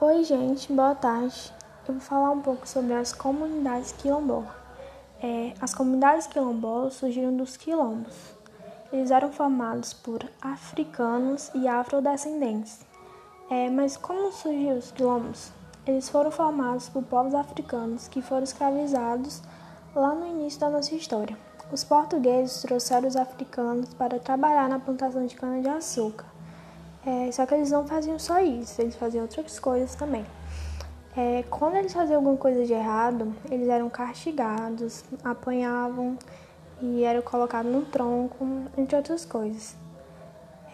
Oi, gente, boa tarde. Eu vou falar um pouco sobre as comunidades quilombolas. É, as comunidades quilombolas surgiram dos quilombos. Eles eram formados por africanos e afrodescendentes. É, mas como surgiu os quilombos? Eles foram formados por povos africanos que foram escravizados lá no início da nossa história. Os portugueses trouxeram os africanos para trabalhar na plantação de cana-de-açúcar. É, só que eles não faziam só isso, eles faziam outras coisas também. É, quando eles faziam alguma coisa de errado, eles eram castigados, apanhavam e eram colocados no tronco, entre outras coisas.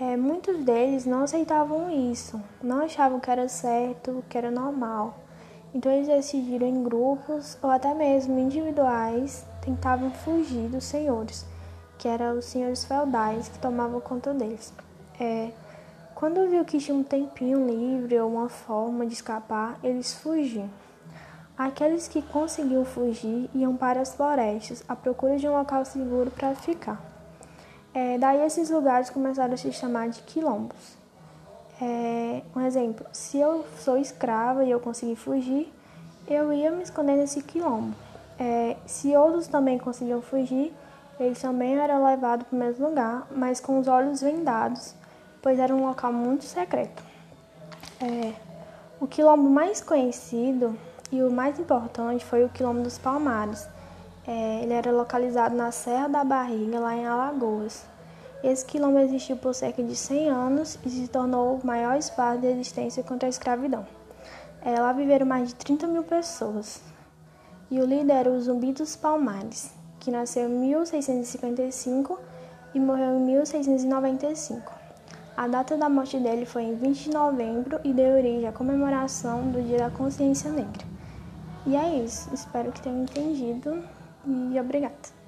É, muitos deles não aceitavam isso, não achavam que era certo, que era normal. Então eles decidiram em grupos ou até mesmo individuais tentavam fugir dos senhores, que eram os senhores feudais que tomavam conta deles. É, quando viu que tinha um tempinho livre ou uma forma de escapar, eles fugiam. Aqueles que conseguiam fugir iam para as florestas à procura de um local seguro para ficar. É, daí esses lugares começaram a se chamar de quilombos. É, um exemplo, se eu sou escrava e eu consegui fugir, eu ia me esconder nesse quilombo. É, se outros também conseguiam fugir, eles também eram levados para o mesmo lugar, mas com os olhos vendados pois era um local muito secreto. É, o quilombo mais conhecido e o mais importante foi o Quilombo dos Palmares. É, ele era localizado na Serra da Barriga, lá em Alagoas. Esse quilombo existiu por cerca de 100 anos e se tornou o maior espaço de resistência contra a escravidão. É, lá viveram mais de 30 mil pessoas. E o líder era o Zumbi dos Palmares, que nasceu em 1655 e morreu em 1695. A data da morte dele foi em 20 de novembro e deu origem à comemoração do Dia da Consciência Negra. E é isso, espero que tenham entendido e obrigada.